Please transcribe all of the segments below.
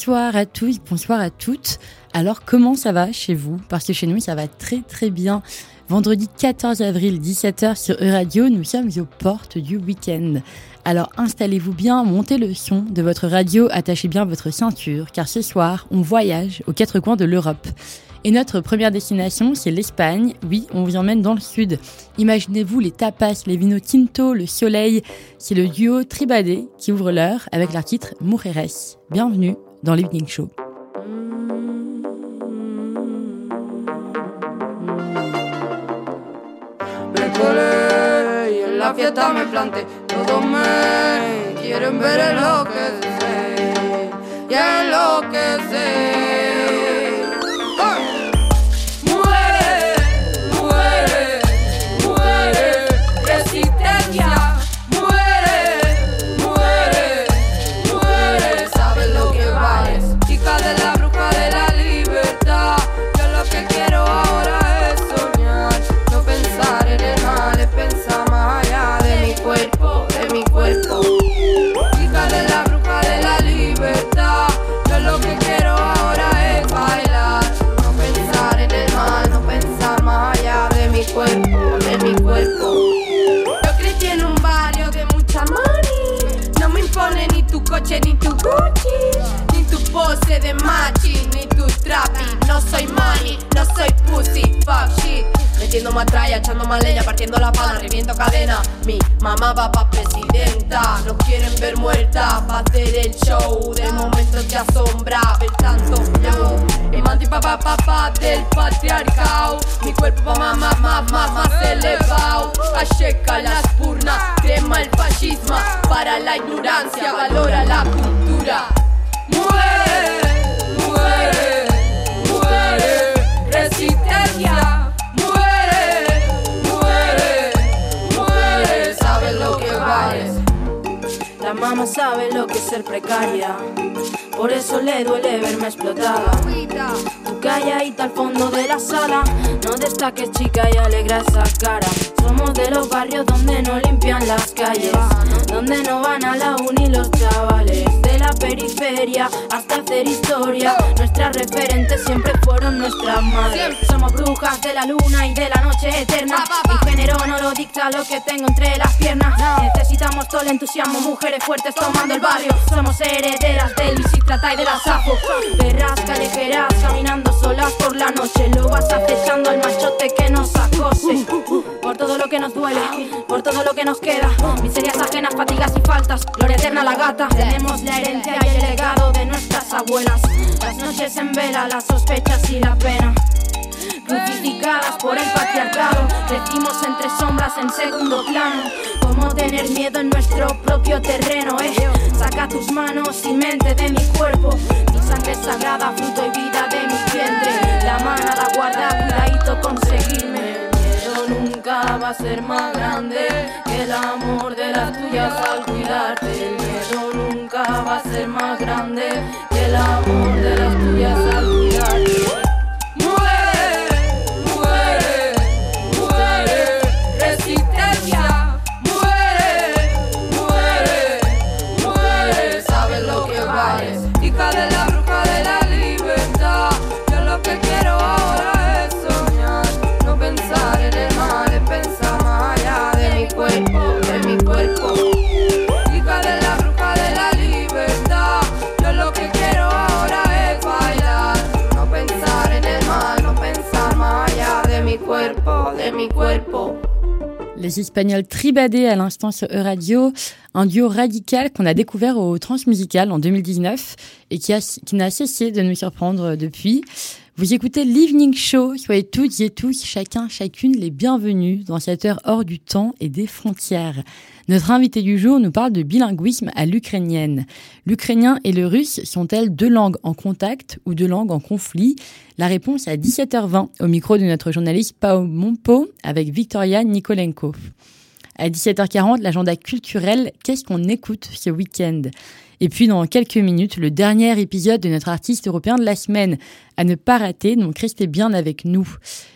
Bonsoir à tous, bonsoir à toutes. Alors comment ça va chez vous? Parce que chez nous ça va très très bien. Vendredi 14 avril 17h sur E-Radio, nous sommes aux portes du week-end. Alors installez-vous bien, montez le son de votre radio, attachez bien votre ceinture, car ce soir on voyage aux quatre coins de l'Europe. Et notre première destination, c'est l'Espagne. Oui, on vous emmène dans le sud. Imaginez-vous les tapas, les vinos tinto, le soleil. C'est le duo Tribadé qui ouvre l'heure avec leur titre Mujeres. Bienvenue dans l'Evening Show. la fiesta me me quieren ver lo que sé, y lo machi, ni tu trapi. No soy money, no soy pussy, fuck shit. Metiendo matralla, echando más leña, partiendo la pana, reviento cadena. Mi mamá va pa' presidenta, no quieren ver muerta pa' hacer el show. De momento te asombra ver tanto flow. Imante papá papá del patriarcado. Mi cuerpo pa' más, más, más, más, más elevado. Acheca las purnas, crema el fascismo. Para la ignorancia, valora la cultura. Muere, sabe lo que es ser precaria. Por eso le duele verme explotada. Tú calladita al fondo de la sala. No destaques, chica, y alegra esa cara. Somos de los barrios donde no limpian las calles. Donde no van a la uni los chavales. De la periferia hasta hacer historia. Nuestras referentes siempre fueron nuestras madres. Somos brujas de la luna y de la noche eterna. Mi género no lo dicta lo que tengo entre las piernas. Necesitamos todo el entusiasmo, mujeres fuertes tomando el barrio. Somos herederas del Trata y de la Safo. Perras callejeras caminando solas por la noche. Lo vas acechando al machote que nos acose. Por todo lo que nos duele, por todo lo que nos queda. Miserias ajenas, fatigas y faltas. Gloria eterna la gata. Tenemos la herencia y el legado de nuestras abuelas. Las noches en vela, las sospechas y la pena crucificadas por el patriarcado. Crecimos entre sombras en segundo plano. Como tener miedo en nuestro propio terreno, eh. Saca tus manos y mente de mi cuerpo. Mi sangre sagrada, fruto y vida de mi vientre. La mano la guarda, cuidadito conseguirme. Nunca va a ser más grande que el amor de las tuyas al cuidarte. El miedo va a ser más grande Les Espagnols tribadés à l'instant sur E-Radio, un duo radical qu'on a découvert au Transmusical en 2019 et qui n'a cessé de nous surprendre depuis. Vous écoutez l'Evening Show, soyez toutes et tous, chacun, chacune, les bienvenus dans cette heure hors du temps et des frontières. Notre invité du jour nous parle de bilinguisme à l'ukrainienne. L'ukrainien et le russe sont-elles deux langues en contact ou deux langues en conflit? La réponse à 17h20 au micro de notre journaliste Pao Monpo avec Victoria Nikolenko. À 17h40, l'agenda culturel, qu'est-ce qu'on écoute ce week-end? Et puis dans quelques minutes, le dernier épisode de notre artiste européen de la semaine à ne pas rater, donc restez bien avec nous.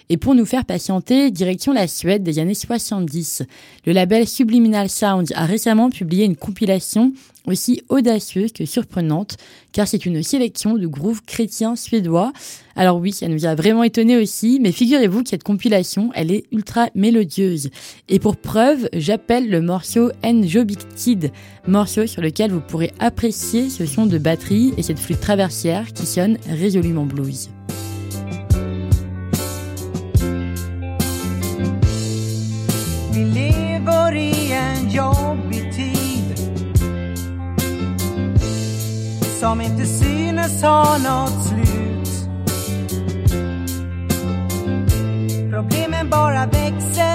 Et pour nous faire patienter, direction la Suède des années 70. Le label Subliminal Sounds a récemment publié une compilation aussi audacieuse que surprenante, car c'est une sélection de groove chrétien suédois. Alors oui, ça nous a vraiment étonné aussi, mais figurez-vous que cette compilation, elle est ultra mélodieuse. Et pour preuve, j'appelle le morceau Njobictid, morceau sur lequel vous pourrez apprécier ce son de batterie et cette flûte traversière qui sonne résolument blues. Vi lever i en jobbig tid som inte synes ha något slut. Problemen bara växer,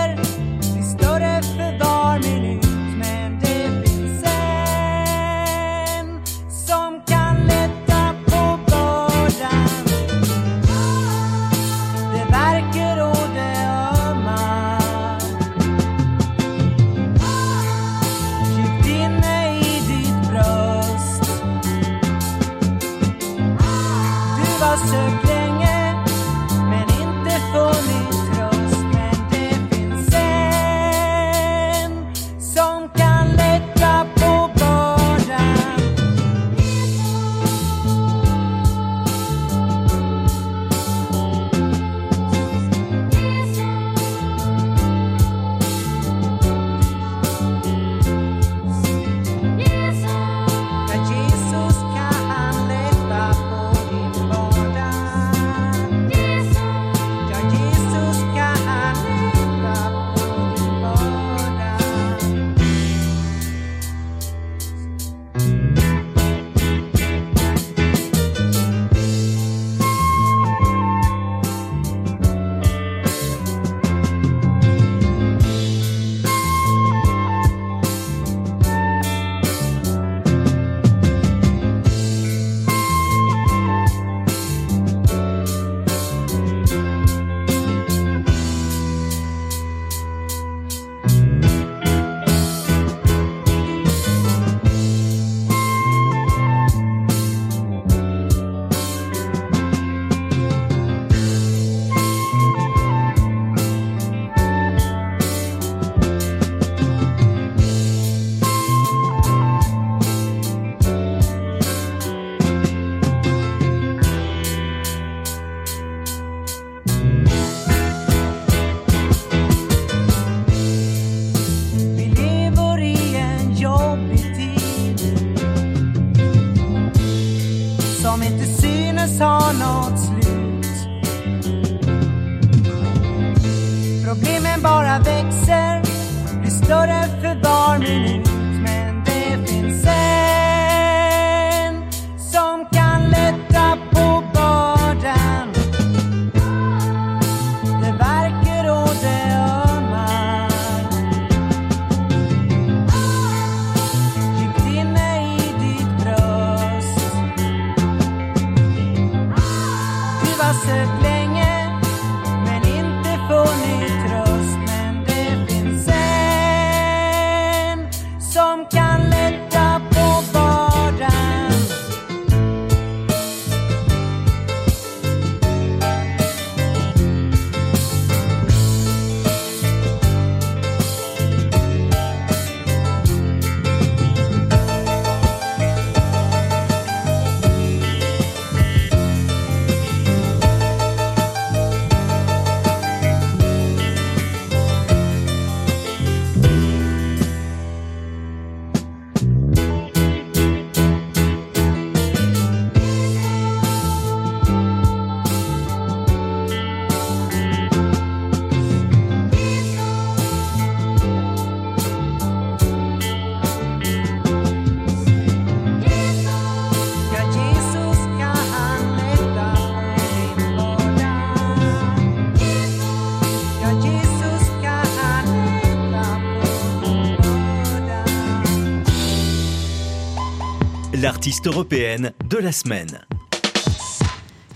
l'artiste européenne de la semaine.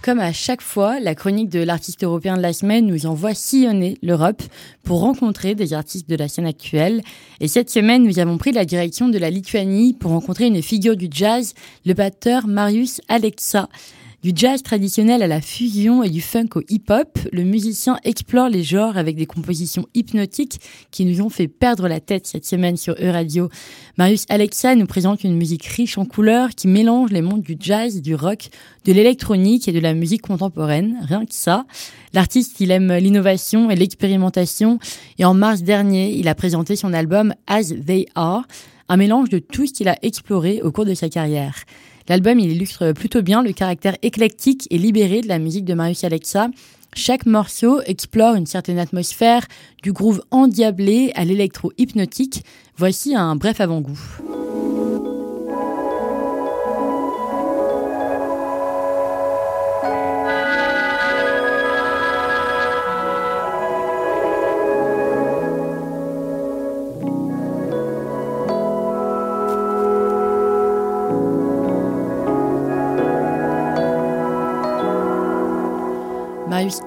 Comme à chaque fois, la chronique de l'artiste européen de la semaine nous envoie sillonner l'Europe pour rencontrer des artistes de la scène actuelle. Et cette semaine, nous avons pris la direction de la Lituanie pour rencontrer une figure du jazz, le batteur Marius Alexa Du jazz traditionnel à la fusion et du funk au hip-hop, le musicien explore les genres avec des compositions hypnotiques qui nous ont fait perdre la tête cette semaine sur E-Radio. Marius Alexa nous présente une musique riche en couleurs qui mélange les mondes du jazz, du rock, de l'électronique et de la musique contemporaine. Rien que ça. L'artiste, il aime l'innovation et l'expérimentation et en mars dernier, il a présenté son album As They Are, un mélange de tout ce qu'il a exploré au cours de sa carrière. L'album, il illustre plutôt bien le caractère éclectique et libéré de la musique de Marius Alexa. Chaque morceau explore une certaine atmosphère, du groove endiablé à l'électro hypnotique. Voici un bref avant-goût.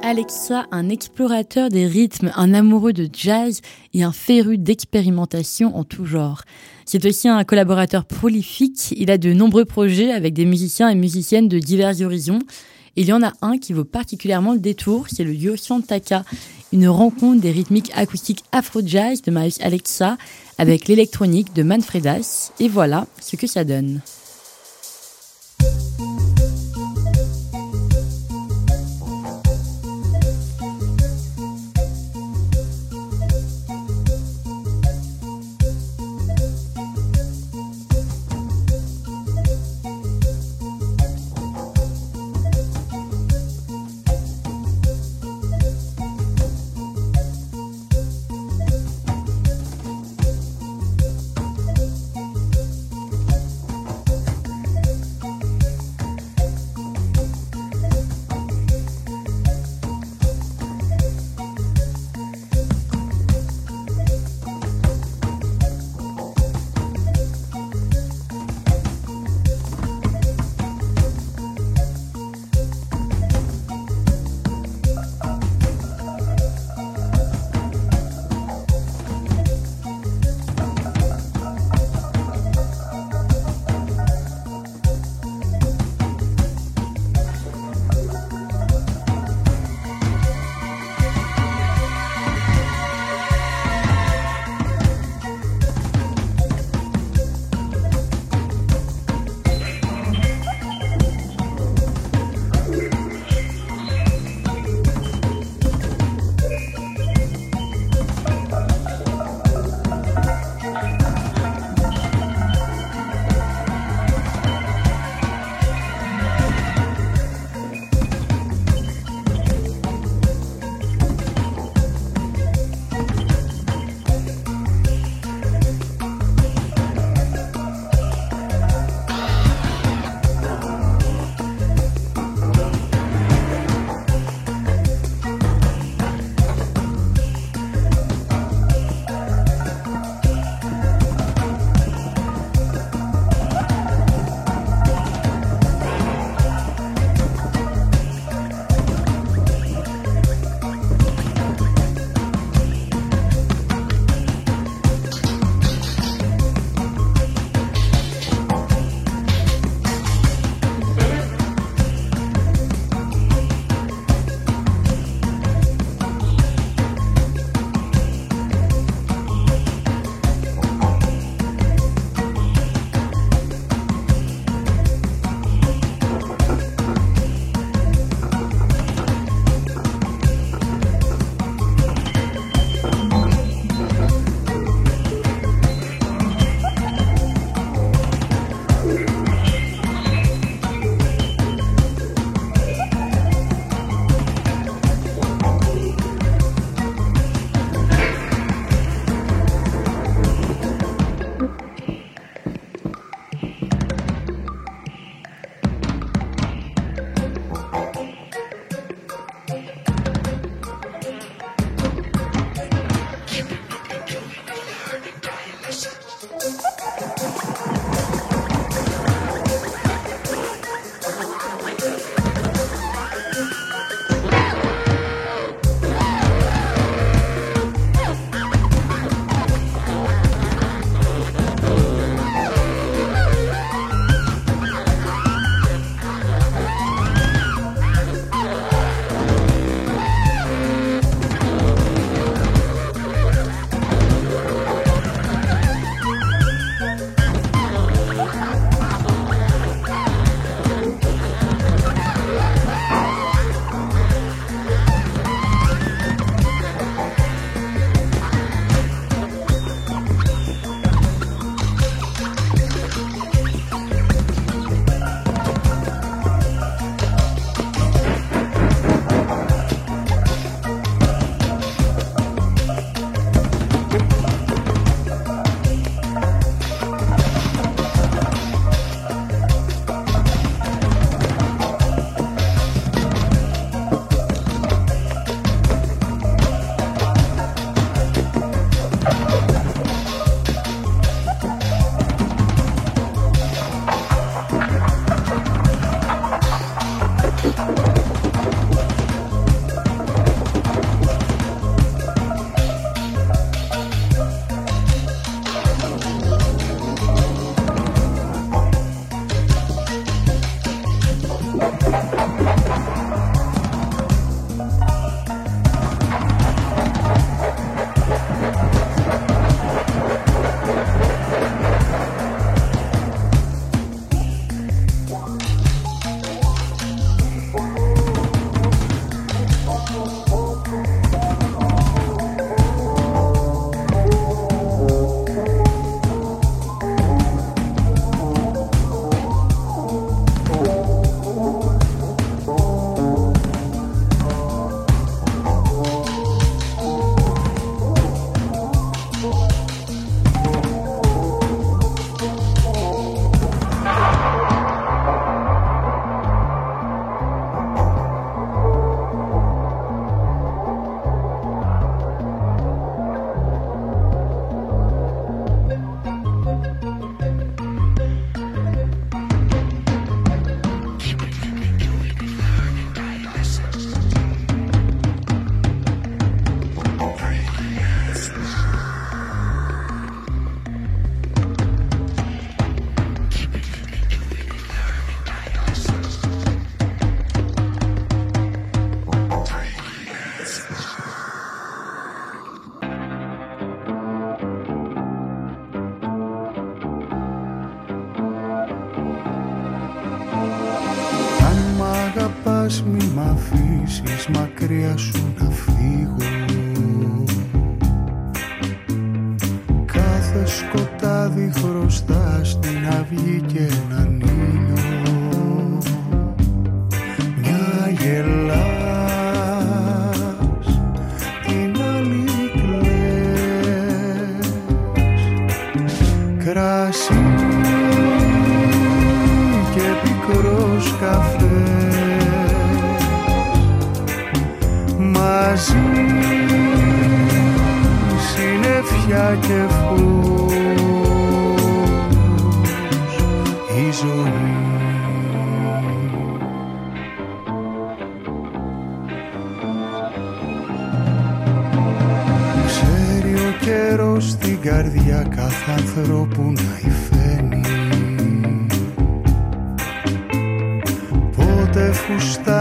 Alexa, un explorateur des rythmes, un amoureux de jazz et un féru d'expérimentation en tout genre. C'est aussi un collaborateur prolifique. Il a de nombreux projets avec des musiciens et musiciennes de divers horizons. Il y en a un qui vaut particulièrement le détour, c'est le duo Chantaka, une rencontre des rythmiques acoustiques afro-jazz de Marius Alexa avec l'électronique de Manfredas. Et voilà ce que ça donne.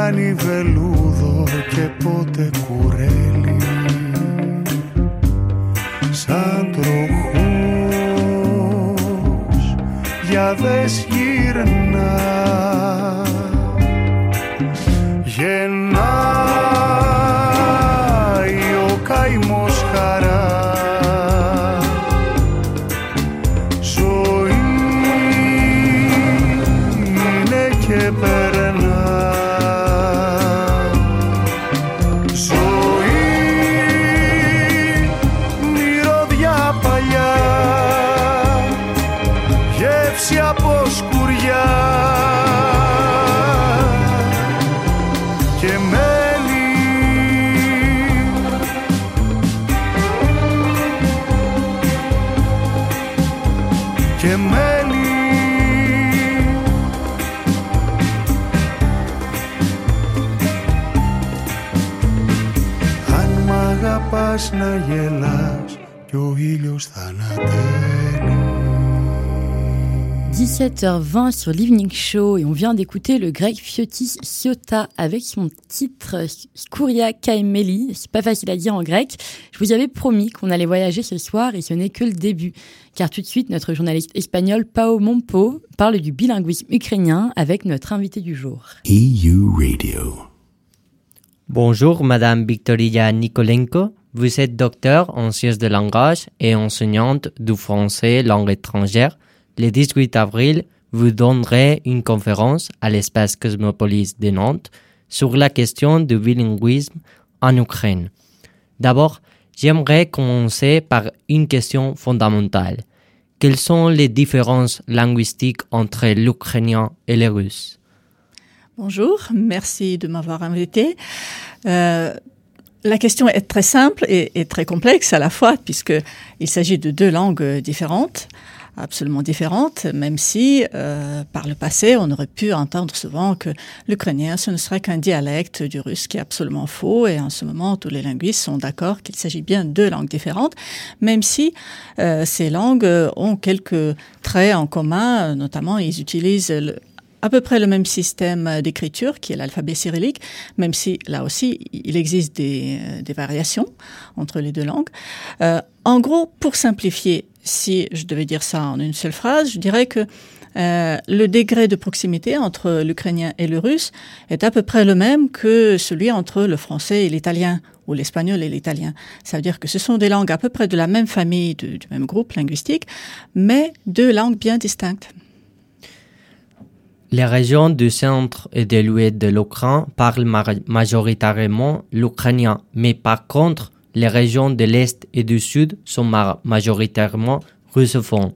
κάνει βελούδο και πότε κουρέ. 17h20 sur l'Evening Show et on vient d'écouter le grec Fiotis Siota avec son titre Skouria Kaimeli. C'est pas facile à dire en grec. Je vous avais promis qu'on allait voyager ce soir et ce n'est que le début. Car tout de suite, notre journaliste espagnol Pao Mompo parle du bilinguisme ukrainien avec notre invité du jour. EU Radio. Bonjour, Madame Victoria Nikolenko. Vous êtes docteur en sciences de langage et enseignante du français langue étrangère le 18 avril, vous donnerez une conférence à l'espace Cosmopolis de Nantes sur la question du bilinguisme en Ukraine. D'abord, j'aimerais commencer par une question fondamentale. Quelles sont les différences linguistiques entre l'ukrainien et le russe? Bonjour, merci de m'avoir invité. Euh, la question est très simple et, et, très complexe à la fois, puisqu'il s'agit de deux langues différentes absolument différente, même si euh, par le passé, on aurait pu entendre souvent que l'ukrainien, ce ne serait qu'un dialecte du russe, qui est absolument faux. Et en ce moment, tous les linguistes sont d'accord qu'il s'agit bien de langues différentes, même si euh, ces langues ont quelques traits en commun, notamment ils utilisent à peu près le même système d'écriture qui est l'alphabet cyrillique, même si là aussi il existe des, des variations entre les deux langues. Euh, en gros, pour simplifier, si je devais dire ça en une seule phrase, je dirais que euh, le degré de proximité entre l'ukrainien et le russe est à peu près le même que celui entre le français et l'italien ou l'espagnol et l'italien. Ça veut dire que ce sont des langues à peu près de la même famille, du, du même groupe linguistique, mais deux langues bien distinctes. Les régions du centre et de l'ouest de l'Ukraine parlent majoritairement l'ukrainien, mais par contre, les régions de l'est et du sud sont ma majoritairement russophones.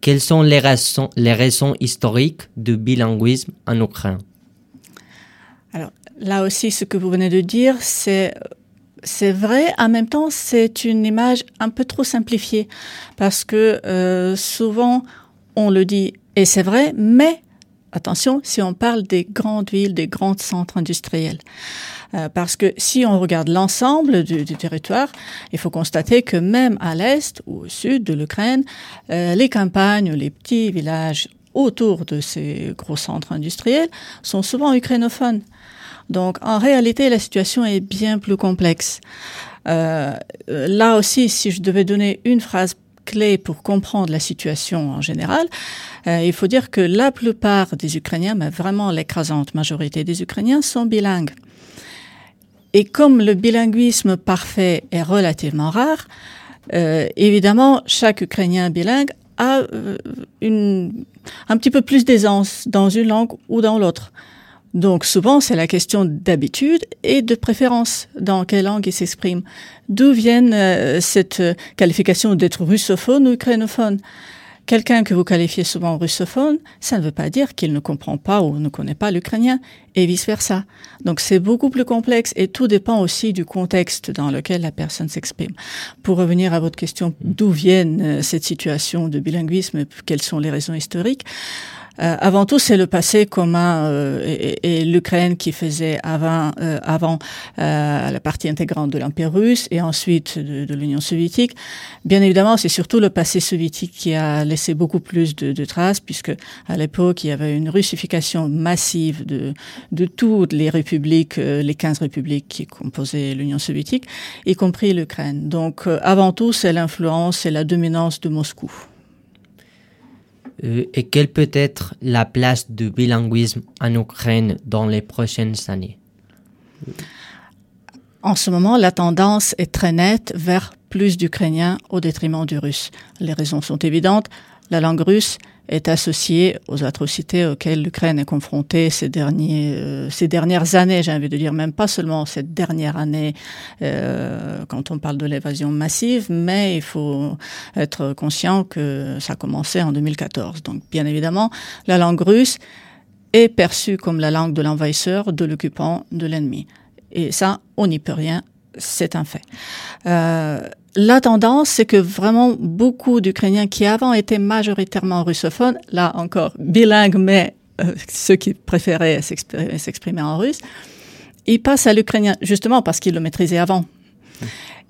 Quelles sont les raisons, historiques du bilinguisme en Ukraine? Alors là aussi, ce que vous venez de dire, c'est c'est vrai. En même temps, c'est une image un peu trop simplifiée parce que euh, souvent on le dit et c'est vrai, mais attention, si on parle des grandes villes, des grands centres industriels. Euh, parce que si on regarde l'ensemble du, territoire, il faut constater que même à l'est ou au sud de l'Ukraine, euh, les campagnes, les petits villages autour de ces gros centres industriels sont souvent ukrainophones. Donc en réalité, la situation est bien plus complexe. Euh, là aussi, si je devais donner une phrase clé pour comprendre la situation en général, il faut dire que la plupart des Ukrainiens, mais vraiment l'écrasante majorité des Ukrainiens, sont bilingues. Et comme le bilinguisme parfait est relativement rare, euh, évidemment, chaque Ukrainien bilingue a euh, une, un petit peu plus d'aisance dans une langue ou dans l'autre. Donc souvent, c'est la question d'habitude et de préférence dans quelle langue il s'exprime. D'où viennent euh, cette qualification d'être russophone ou ukrainophone? Quelqu'un que vous qualifiez souvent russophone, ça ne veut pas dire qu'il ne comprend pas ou ne connaît pas l'ukrainien, et vice-versa. Donc c'est beaucoup plus complexe et tout dépend aussi du contexte dans lequel la personne s'exprime. Pour revenir à votre question, d'où viennent euh, cette situation de bilinguisme, quelles sont les raisons historiques euh, avant tout, c'est le passé commun euh, et, et l'Ukraine qui faisait avant, euh, avant euh, la partie intégrante de l'Empire russe et ensuite de, de l'Union soviétique. Bien évidemment, c'est surtout le passé soviétique qui a laissé beaucoup plus de, de traces, puisque à l'époque, il y avait une russification massive de, de toutes les républiques, euh, les 15 républiques qui composaient l'Union soviétique, y compris l'Ukraine. Donc, euh, avant tout, c'est l'influence et la dominance de Moscou. Euh, et quelle peut être la place du bilinguisme en Ukraine dans les prochaines années? En ce moment, la tendance est très nette vers plus d'Ukrainiens au détriment du russe. Les raisons sont évidentes. La langue russe est associée aux atrocités auxquelles l'Ukraine est confrontée ces, derniers, euh, ces dernières années, j'ai envie de dire, même pas seulement cette dernière année euh, quand on parle de l'évasion massive, mais il faut être conscient que ça a commencé en 2014. Donc bien évidemment, la langue russe est perçue comme la langue de l'envahisseur, de l'occupant, de l'ennemi. Et ça, on n'y peut rien, c'est un fait. Euh, la tendance, c'est que vraiment beaucoup d'Ukrainiens qui avant étaient majoritairement russophones, là encore bilingues, mais euh, ceux qui préféraient s'exprimer en russe, ils passent à l'ukrainien justement parce qu'ils le maîtrisaient avant.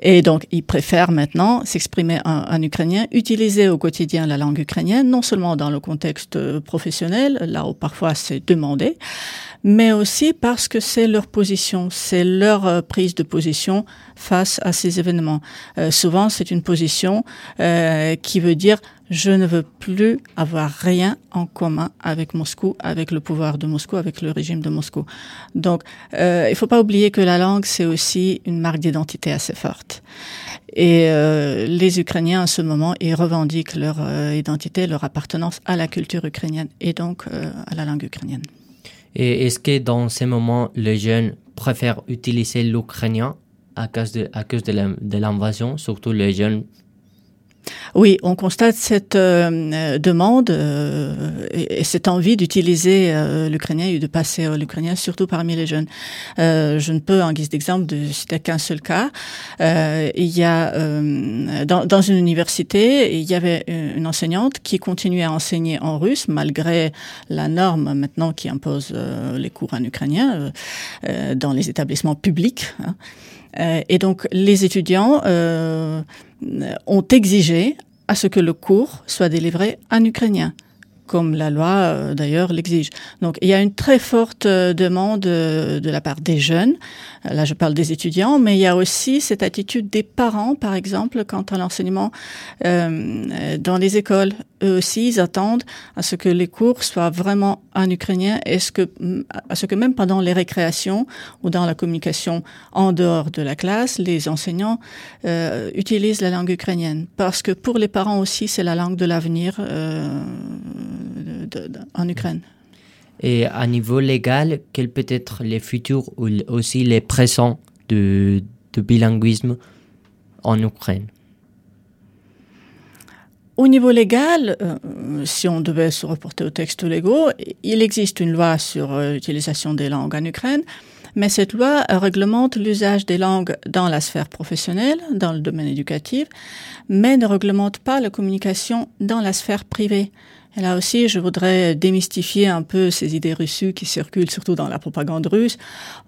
Et donc, ils préfèrent maintenant s'exprimer en, en, ukrainien, utiliser au quotidien la langue ukrainienne, non seulement dans le contexte professionnel, là où parfois c'est demandé, mais aussi parce que c'est leur position, c'est leur euh, prise de position face à ces événements. Euh, souvent, c'est une position euh, qui veut dire je ne veux plus avoir rien en commun avec Moscou, avec le pouvoir de Moscou, avec le régime de Moscou. Donc, euh, il ne faut pas oublier que la langue, c'est aussi une marque d'identité assez forte. Et euh, les Ukrainiens, en ce moment, ils revendiquent leur euh, identité, leur appartenance à la culture ukrainienne et donc à la langue ukrainienne. Et est-ce que dans ces moments, les jeunes préfèrent utiliser l'ukrainien à cause de l'invasion, surtout les jeunes oui, on constate cette euh, demande euh, et, et, cette envie d'utiliser euh, l'ukrainien et de passer l'ukrainien, surtout parmi les jeunes. Je ne peux, en guise d'exemple, de citer qu'un seul cas. Il y a dans, dans, une université, il y avait une enseignante qui continuait à enseigner en russe malgré la norme maintenant qui impose les cours en ukrainien dans les établissements publics. Hein. et donc les étudiants ont exigé à ce que le cours soit délivré en ukrainien. Comme la loi euh, d'ailleurs l'exige. Donc il y a une très forte euh, demande euh, de la part des jeunes, là je parle des étudiants, mais il y a aussi cette attitude des parents, par exemple, quant à l'enseignement dans les écoles. Eux aussi, ils attendent à ce que les cours soient vraiment en ukrainien et ce que, à ce que même pendant les récréations ou dans la communication en dehors de la classe, les enseignants utilisent la langue ukrainienne? Parce que pour les parents aussi, c'est la langue de l'avenir de- de- en Ukraine. Et à niveau légal, quels peut être les futurs ou aussi les présents de, de bilinguisme en Ukraine? Au niveau légal, euh, si on devait se reporter aux textes légaux, il existe une loi sur euh, l'utilisation des langues en Ukraine, mais cette loi euh, réglemente l'usage des langues dans la sphère professionnelle, dans le domaine éducatif, mais ne réglemente pas la communication dans la sphère privée. Et là aussi, je voudrais démystifier un peu ces idées reçues qui circulent surtout dans la propagande russe.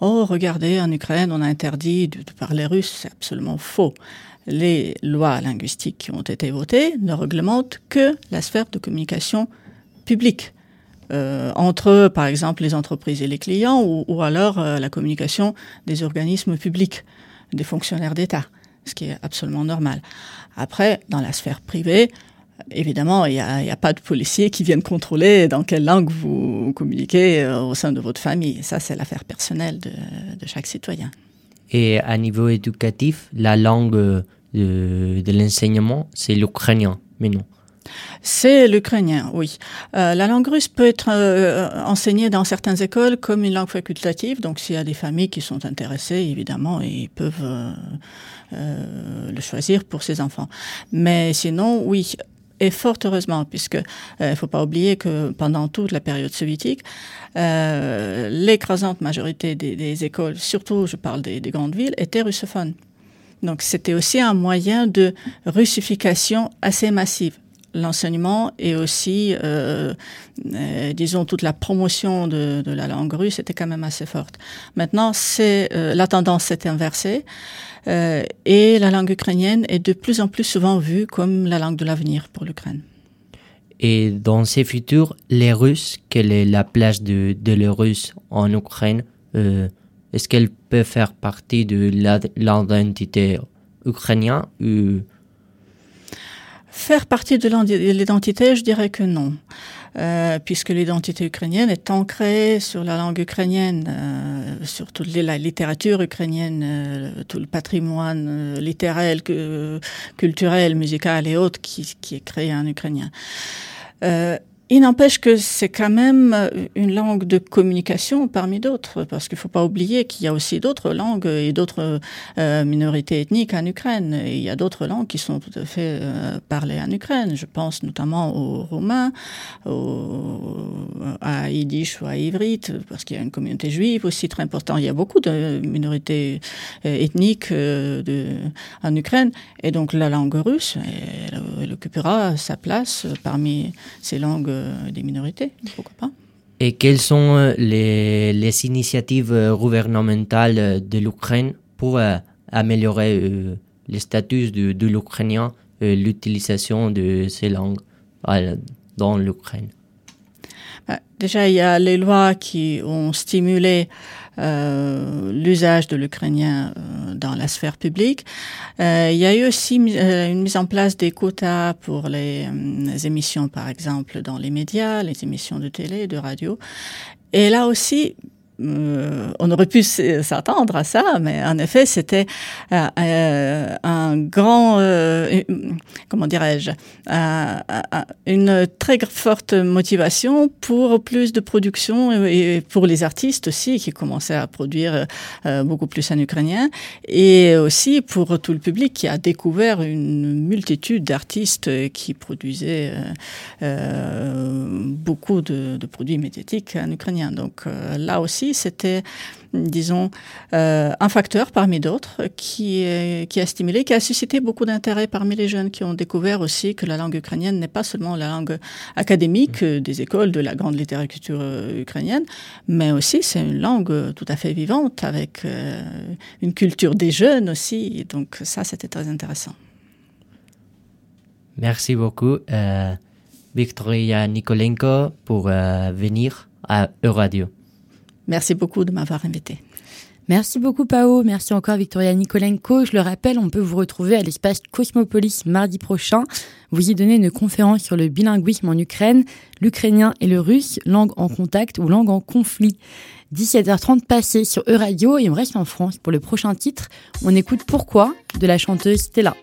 Oh, regardez, en Ukraine, on a interdit de, parler russe. C'est absolument faux. Les lois linguistiques qui ont été votées ne réglementent que la sphère de communication publique. Euh, entre, par exemple, les entreprises et les clients, ou, ou alors euh, la communication des organismes publics, des fonctionnaires d'État, ce qui est absolument normal. Après, dans la sphère privée, Évidemment, il n'y a, pas de policiers qui viennent contrôler dans quelle langue vous communiquez euh, au sein de votre famille. Ça, c'est l'affaire personnelle de, de chaque citoyen. Et à niveau éducatif, la langue euh, de, de l'enseignement, c'est l'ukrainien, mais non. C'est l'ukrainien, oui. Euh, la langue russe peut être euh, enseignée dans certaines écoles comme une langue facultative. Donc, s'il y a des familles qui sont intéressées, évidemment, ils peuvent euh, le choisir pour ses enfants. Mais sinon, oui. Et fort heureusement, puisque il euh, faut pas oublier que pendant toute la période soviétique, euh, l'écrasante majorité des, écoles, surtout je parle des, des grandes villes, étaient russophones. Donc c'était aussi un moyen de russification assez massive l'enseignement et aussi, euh, euh, disons, toute la promotion de, la langue russe était quand même assez forte. Maintenant, c'est la tendance s'est inversée euh, et la langue ukrainienne est de plus en plus souvent vue comme la langue de l'avenir pour l'Ukraine. Et dans ces futurs, les Russes, quelle est la place de, de les Russes en Ukraine euh, Est-ce qu'elle peut faire partie de l'identité ukrainienne ou Faire partie de l'identité, je dirais que non, euh, puisque l'identité ukrainienne est ancrée sur la langue ukrainienne, euh, sur toute la littérature ukrainienne, euh, tout le patrimoine euh, littéraire, culturel, musical et autres qui, qui est créé en ukrainien. Euh, il n'empêche que c'est quand même une langue de communication parmi d'autres, parce qu'il ne faut pas oublier qu'il y a aussi d'autres langues et d'autres euh, minorités ethniques en Ukraine. Il y a d'autres langues qui sont tout à fait euh, parlées en Ukraine. Je pense notamment aux Roumains, au, à Yiddish ou à Ivrit, parce qu'il y a une communauté juive aussi très importante. Il y a beaucoup de minorités euh, ethniques en Ukraine, et donc la langue russe elle occupera sa place parmi ces langues des minorités, pourquoi pas. Et quelles sont les, les initiatives gouvernementales de l'Ukraine pour euh, améliorer euh, le statut de, de l'ukrainien, euh, l'utilisation de ces langues dans l'Ukraine? Bah, Déjà, il y a les lois qui ont stimulé euh, l'usage de l'ukrainien euh, dans la sphère publique. Euh, il y a eu aussi une mise en place des quotas pour les, les, émissions, par exemple, dans les médias, les émissions de télé, de radio. Et là aussi, euh, on aurait pu s'attendre à ça, mais en effet, c'était euh, euh, un grand, comment dirais-je, une très forte motivation pour plus de production et pour les artistes aussi qui commençaient à produire beaucoup plus en ukrainien et aussi pour tout le public qui a découvert une multitude d'artistes qui produisaient beaucoup de, de, produits médiatiques en ukrainien. Donc là aussi, c'était, disons, euh, un facteur parmi d'autres qui, qui a stimulé, qui a suscité beaucoup d'intérêt parmi les jeunes qui ont découvert aussi que la langue ukrainienne n'est pas seulement la langue académique des écoles de la grande littérature ukrainienne, mais aussi c'est une langue tout à fait vivante avec euh, une culture des jeunes aussi. Donc ça, c'était très intéressant. Merci beaucoup. Euh, Victoria Nikolenko pour euh, venir à Euradio. Merci beaucoup de m'avoir invité. Merci beaucoup Pao, merci encore Victoria Nikolenko. Je le rappelle, on peut vous retrouver à l'espace Cosmopolis mardi prochain. Vous y donnez une conférence sur le bilinguisme en Ukraine, l'ukrainien et le russe, langue en contact ou langue en conflit. 17h30 passé sur Euradio et on reste en France pour le prochain titre. On écoute Pourquoi de la chanteuse Stella.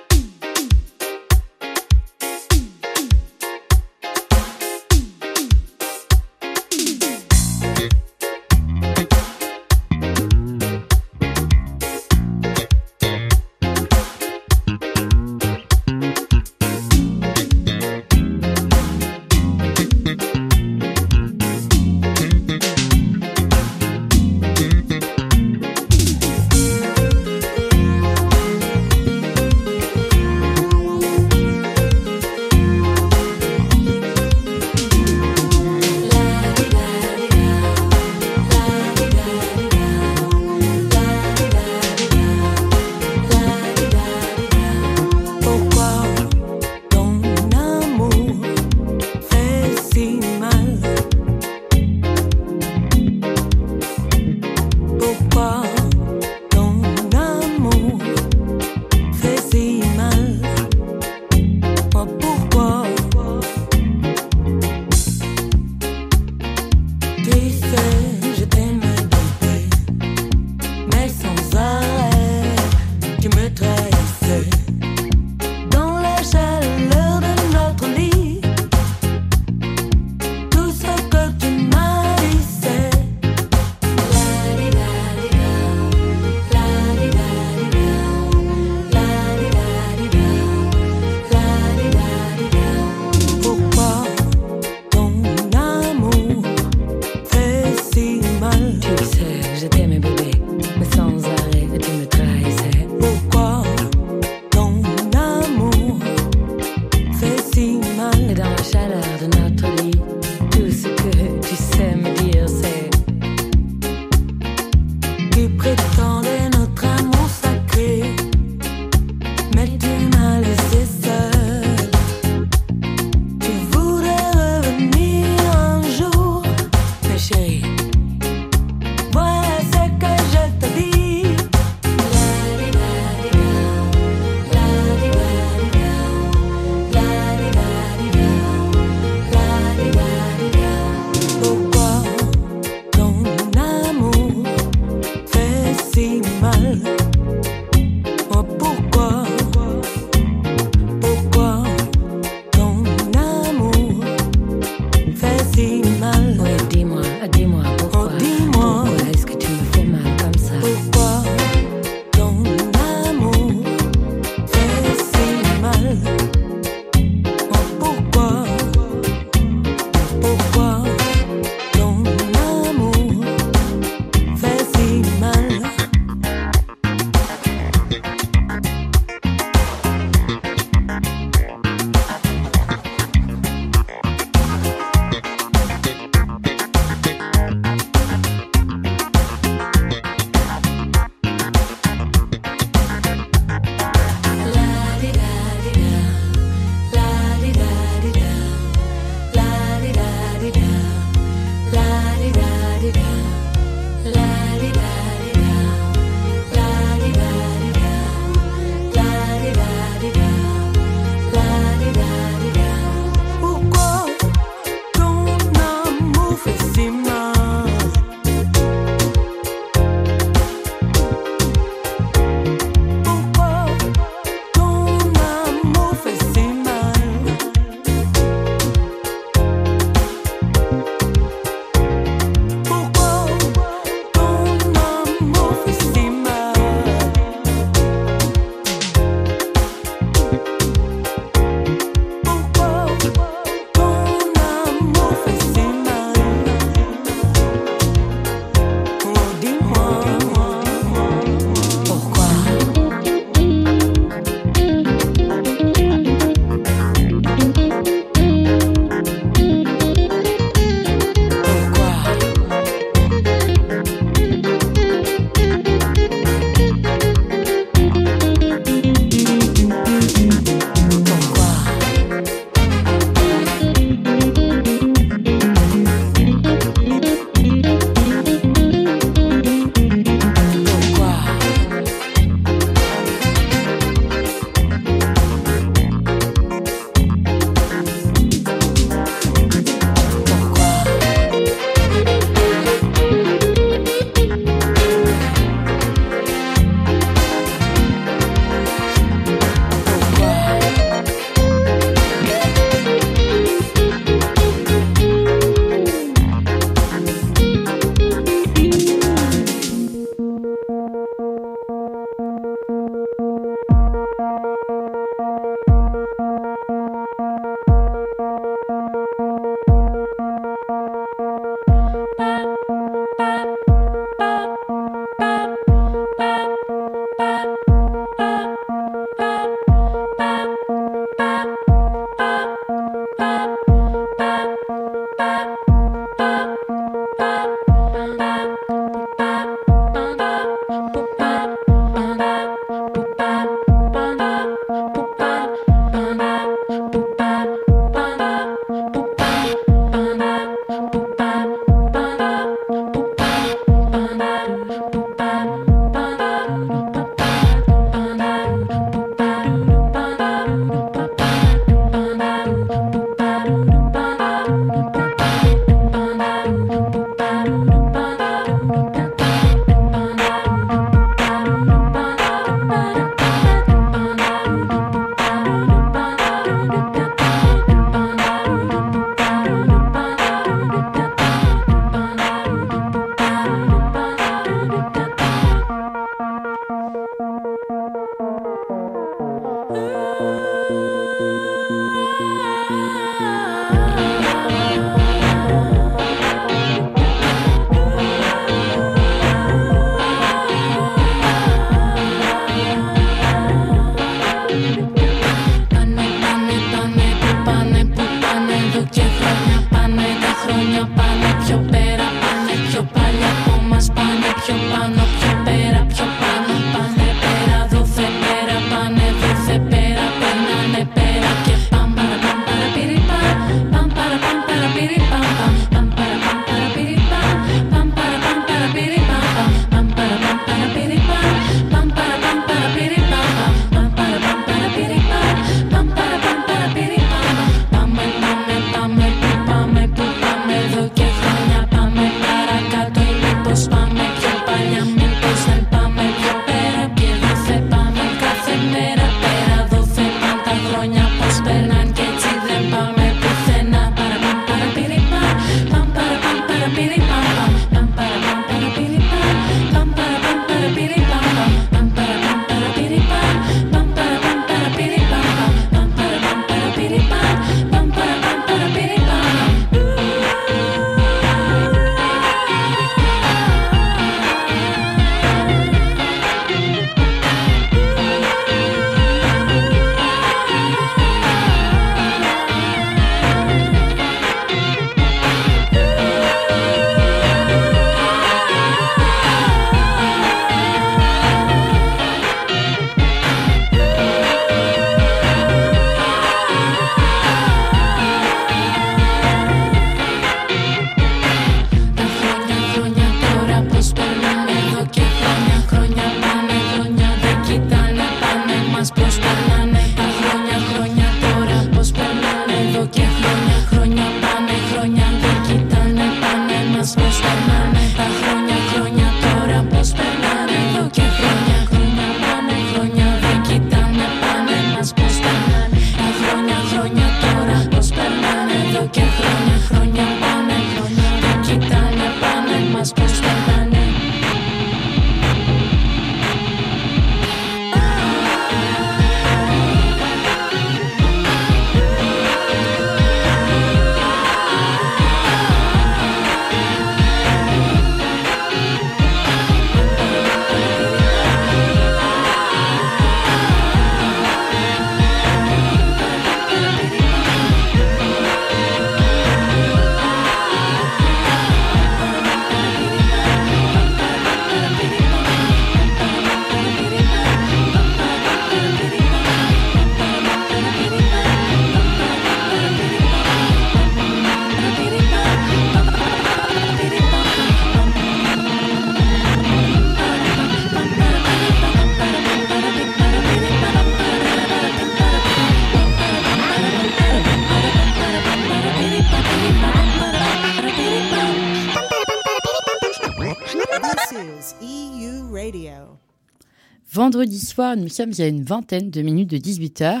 Soir, nous sommes à une vingtaine de minutes de 18h.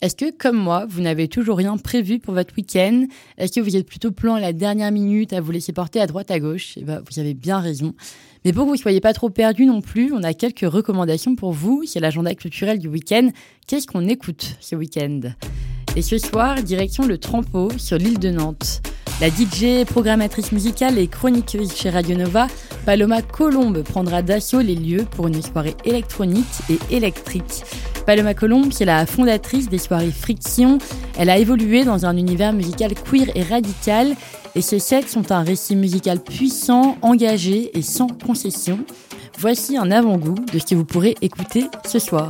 Est-ce que, comme moi, vous n'avez toujours rien prévu pour votre week-end? Est-ce que vous êtes plutôt plan à la dernière minute à vous laisser porter à droite à gauche? Eh ben, Vous avez bien raison. Mais pour que vous ne soyez pas trop perdu non plus, on a quelques recommandations pour vous. C'est l'agenda culturel du week-end. Qu'est-ce qu'on écoute ce week-end? Et ce soir, direction le Trampo sur l'île de Nantes. La DJ, programmatrice musicale et chroniqueuse chez Radio Nova, Paloma Colombe prendra d'assaut les lieux pour une soirée électronique et électrique. Paloma Colombe, qui est la fondatrice des soirées Friction, elle a évolué dans un univers musical queer et radical, et ses sets sont un récit musical puissant, engagé et sans concession. Voici un avant-goût de ce que vous pourrez écouter ce soir.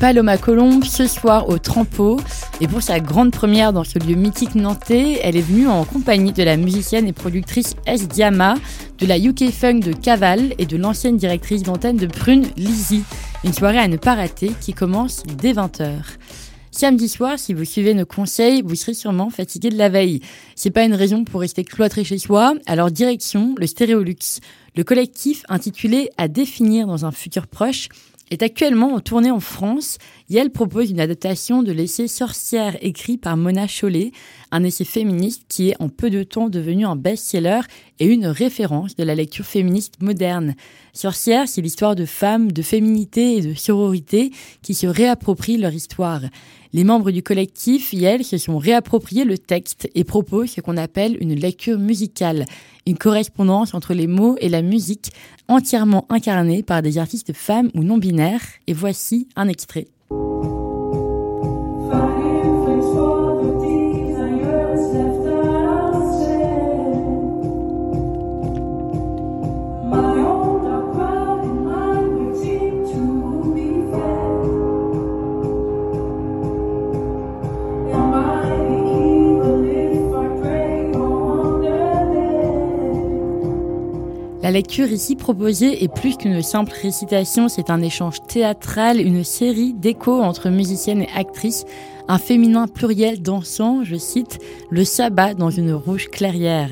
Paloma Colombe ce soir au Trampo. Et pour sa grande première dans ce lieu mythique nantais, elle est venue en compagnie de la musicienne et productrice S. Diama, de la UK Funk de Caval et de l'ancienne directrice d'antenne de Prune, Lizzie. Une soirée à ne pas rater qui commence dès 20h. Samedi soir, si vous suivez nos conseils, vous serez sûrement fatigué de la veille. C'est pas une raison pour rester cloîtré chez soi, alors direction le Stéréolux. Le collectif intitulé À définir dans un futur proche est actuellement en tournée en France elle propose une adaptation de l'essai Sorcière écrit par Mona Chollet, un essai féministe qui est en peu de temps devenu un best-seller et une référence de la lecture féministe moderne. Sorcière, c'est l'histoire de femmes, de féminité et de sororité qui se réapproprient leur histoire. Les membres du collectif, elles, se sont réappropriés le texte et proposent ce qu'on appelle une lecture musicale, une correspondance entre les mots et la musique entièrement incarnée par des artistes femmes ou non binaires. Et voici un extrait. La lecture ici proposée est plus qu'une simple récitation, c'est un échange théâtral, une série d'échos entre musiciennes et actrices, un féminin pluriel dansant, je cite, le sabbat dans une rouge clairière.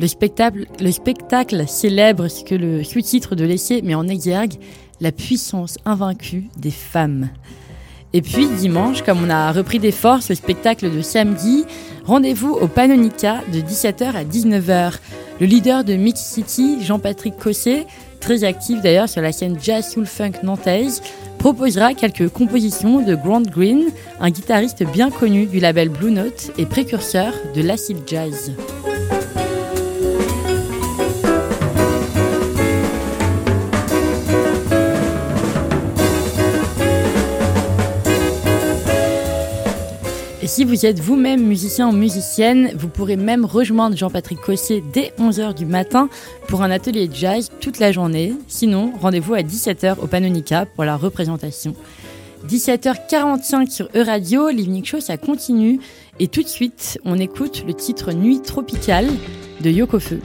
Le spectacle, le spectacle célèbre ce que le sous-titre de l'essai met en exergue, la puissance invaincue des femmes. Et puis dimanche, comme on a repris des forces le spectacle de samedi, rendez-vous au Panonica de 17h à 19h. Le leader de Mix City, Jean-Patrick Cosset, très actif d'ailleurs sur la scène jazz soul funk nantaise, proposera quelques compositions de Grant Green, un guitariste bien connu du label Blue Note et précurseur de l'acid jazz. Si vous êtes vous-même musicien ou musicienne, vous pourrez même rejoindre Jean-Patrick Cossier dès 11h du matin pour un atelier de jazz toute la journée. Sinon, rendez-vous à 17h au Panonica pour la représentation. 17h45 sur E-Radio, l'Evening Show, ça continue. Et tout de suite, on écoute le titre Nuit tropicale de Yoko Feu.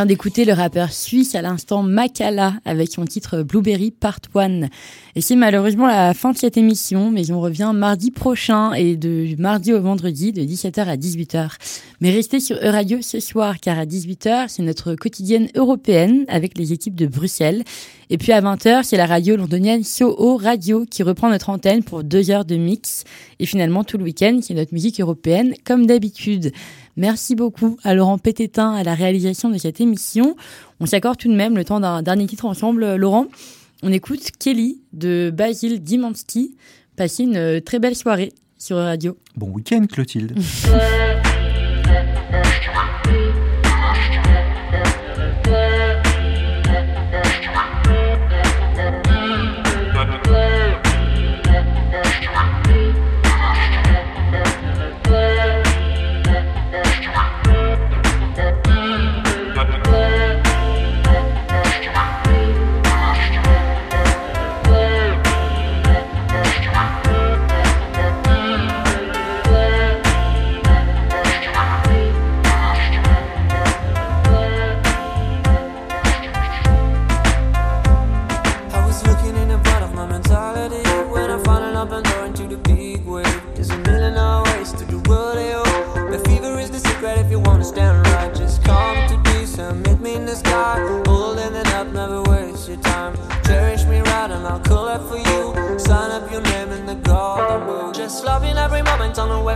Vient d'écouter le rappeur suisse à l'instant Makala avec son titre Blueberry Part 1. Et c'est malheureusement la fin de cette émission, mais on revient mardi prochain et de mardi au vendredi de 17h à 18h. Mais restez sur Euradio ce soir car à 18h, c'est notre quotidienne européenne avec les équipes de Bruxelles. Et puis à 20h, c'est la radio londonienne Soho Radio qui reprend notre antenne pour deux heures de mix. Et finalement, tout le week-end, c'est notre musique européenne comme d'habitude. Merci beaucoup à Laurent Pététin à la réalisation de cette émission. On s'accorde tout de même le temps d'un dernier titre ensemble, Laurent. On écoute Kelly de Basil Dimansky. Passez une euh, très belle soirée sur Radio. Bon week-end, Clotilde.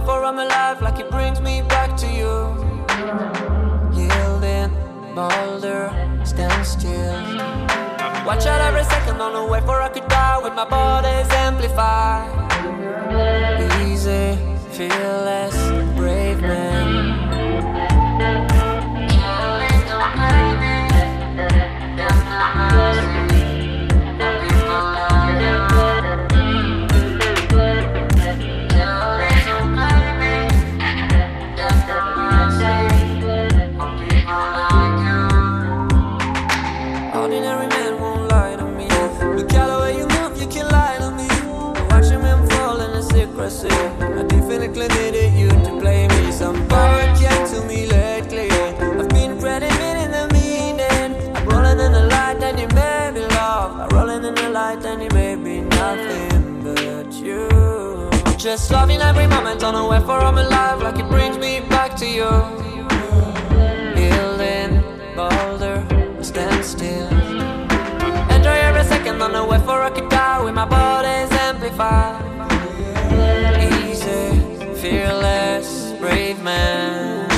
for I'm alive, like it brings me back to you. Yielding, boulder, stand still. Watch out every second on the way for I could die with my body's amplified. Easy, fearless, Just loving every moment on the way for my life, like it brings me back to you. Building boulder, stand still. Enjoy every second on the way for I could die with my body's amplified. Easy, fearless, brave man.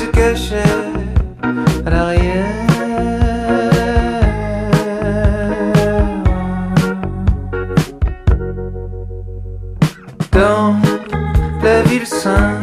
Se cachait à l'arrière. Dans la ville sainte,